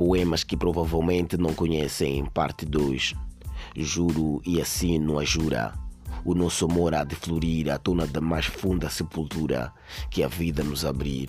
Poemas que provavelmente não conhecem, parte 2. Juro e assino a jura. O nosso amor há de florir à tona da mais funda sepultura que a vida nos abrir.